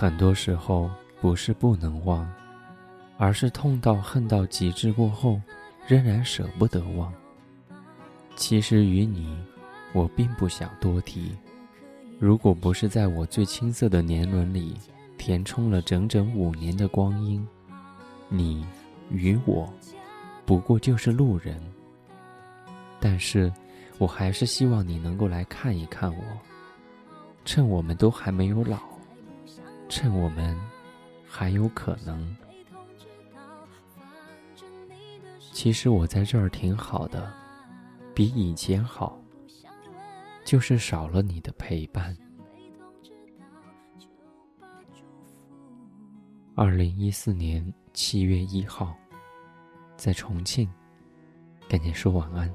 很多时候不是不能忘，而是痛到恨到极致过后，仍然舍不得忘。其实与你，我并不想多提。如果不是在我最青涩的年轮里填充了整整五年的光阴，你与我，不过就是路人。但是，我还是希望你能够来看一看我，趁我们都还没有老。趁我们还有可能，其实我在这儿挺好的，比以前好，就是少了你的陪伴。二零一四年七月一号，在重庆，跟你说晚安，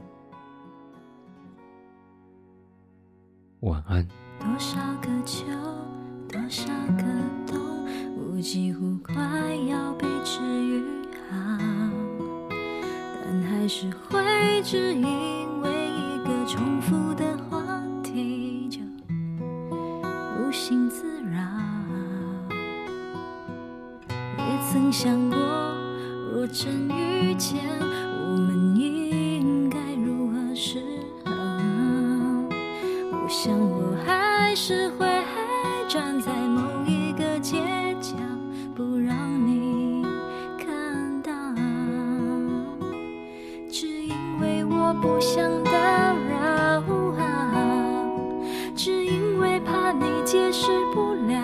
晚安。多少个秋，多少个，我几乎快要被治愈好，但还是会只因为一个重复的话题就无心自扰。也曾想过，若真遇见，我们应该如何是好？我想我还是会站在某只因为我不想打扰啊，只因为怕你解释不了，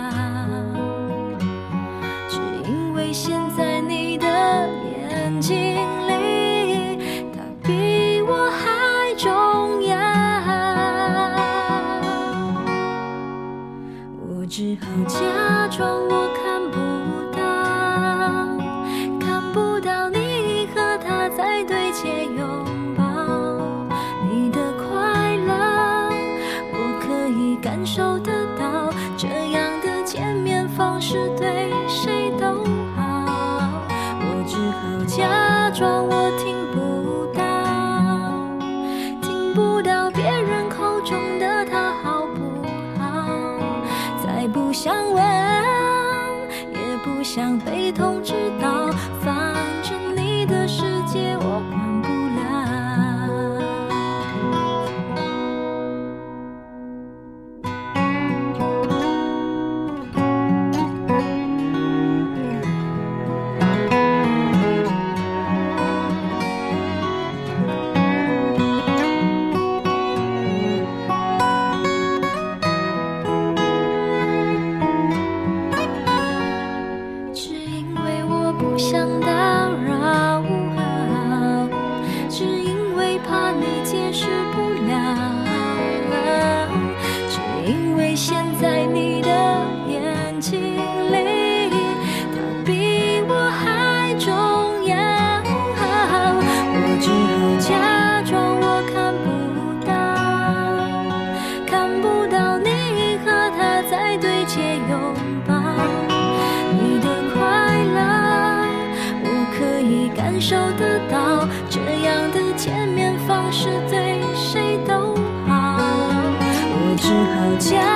只因为现在你的眼睛里，他比我还重要。我只好假装感受得到，这样的见面方式对谁都好。我只好假装我听不到，听不到别人口中的他好不好。再不想问，也不想被通知到，眼睛里，他比我还重要。我只好假装我看不到，看不到你和他在对街拥抱。你的快乐，我可以感受得到，这样的见面方式对谁都好。我只好假